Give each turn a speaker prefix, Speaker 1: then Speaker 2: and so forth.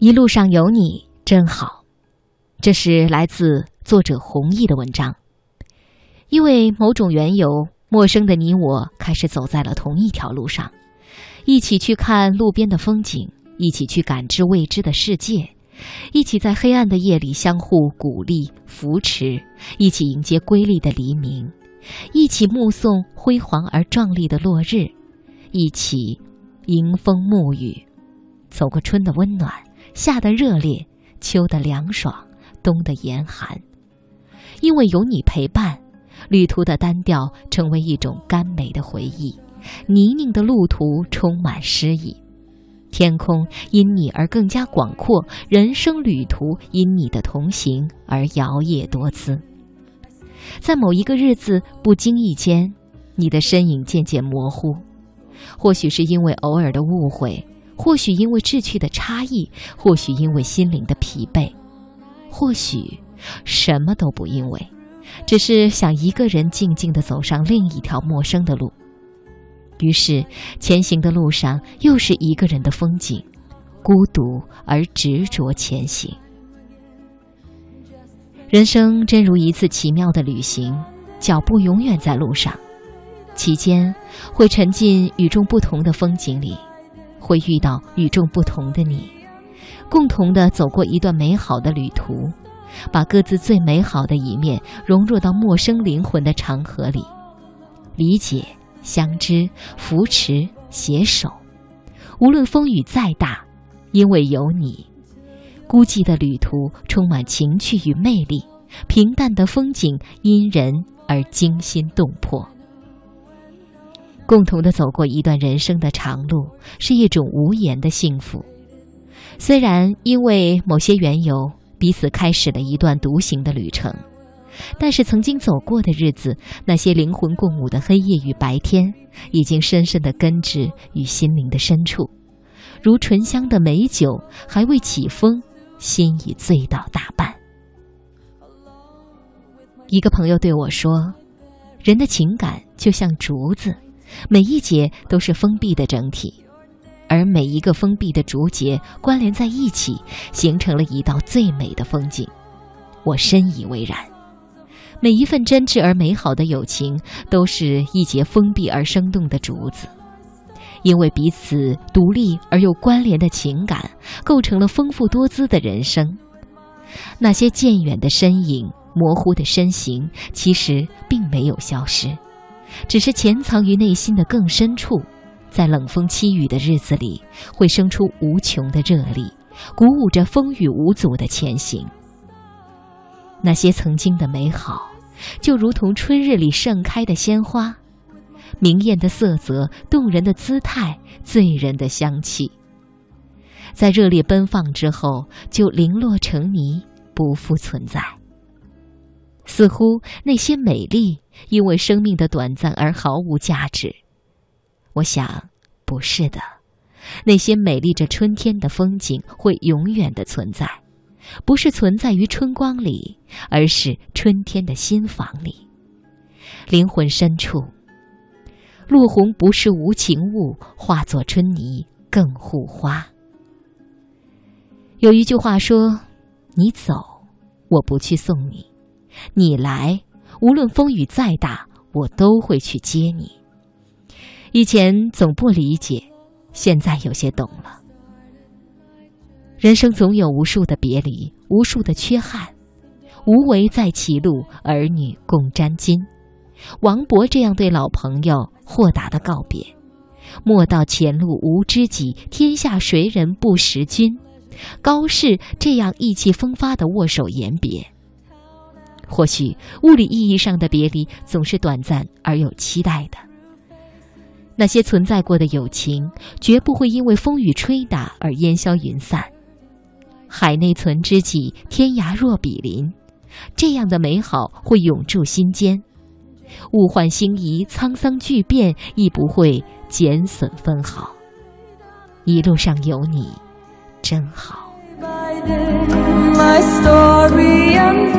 Speaker 1: 一路上有你真好，这是来自作者弘毅的文章。因为某种缘由，陌生的你我开始走在了同一条路上，一起去看路边的风景，一起去感知未知的世界，一起在黑暗的夜里相互鼓励扶持，一起迎接瑰丽的黎明，一起目送辉煌而壮丽的落日，一起迎风沐雨，走过春的温暖。夏的热烈，秋的凉爽，冬的严寒。因为有你陪伴，旅途的单调成为一种甘美的回忆。泥泞的路途充满诗意，天空因你而更加广阔，人生旅途因你的同行而摇曳多姿。在某一个日子，不经意间，你的身影渐渐模糊，或许是因为偶尔的误会。或许因为志趣的差异，或许因为心灵的疲惫，或许什么都不因为，只是想一个人静静地走上另一条陌生的路。于是，前行的路上又是一个人的风景，孤独而执着前行。人生真如一次奇妙的旅行，脚步永远在路上，期间会沉浸与众不同的风景里。会遇到与众不同的你，共同的走过一段美好的旅途，把各自最美好的一面融入到陌生灵魂的长河里，理解、相知、扶持、携手。无论风雨再大，因为有你，孤寂的旅途充满情趣与魅力，平淡的风景因人而惊心动魄。共同的走过一段人生的长路，是一种无言的幸福。虽然因为某些缘由，彼此开始了一段独行的旅程，但是曾经走过的日子，那些灵魂共舞的黑夜与白天，已经深深的根植于心灵的深处，如醇香的美酒，还未起风，心已醉倒大半。一个朋友对我说：“人的情感就像竹子。”每一节都是封闭的整体，而每一个封闭的竹节关联在一起，形成了一道最美的风景。我深以为然。每一份真挚而美好的友情，都是一节封闭而生动的竹子，因为彼此独立而又关联的情感，构成了丰富多姿的人生。那些渐远的身影、模糊的身形，其实并没有消失。只是潜藏于内心的更深处，在冷风凄雨的日子里，会生出无穷的热力，鼓舞着风雨无阻的前行。那些曾经的美好，就如同春日里盛开的鲜花，明艳的色泽，动人的姿态，醉人的香气，在热烈奔放之后，就零落成泥，不复存在。似乎那些美丽因为生命的短暂而毫无价值。我想，不是的，那些美丽着春天的风景会永远的存在，不是存在于春光里，而是春天的心房里，灵魂深处。落红不是无情物，化作春泥更护花。有一句话说：“你走，我不去送你。”你来，无论风雨再大，我都会去接你。以前总不理解，现在有些懂了。人生总有无数的别离，无数的缺憾，无为在歧路，儿女共沾巾。王勃这样对老朋友豁达的告别：“莫道前路无知己，天下谁人不识君。”高适这样意气风发的握手言别。或许物理意义上的别离总是短暂而有期待的。那些存在过的友情，绝不会因为风雨吹打而烟消云散。海内存知己，天涯若比邻，这样的美好会永驻心间。物换星移，沧桑巨变，亦不会减损分毫。一路上有你，真好。My story.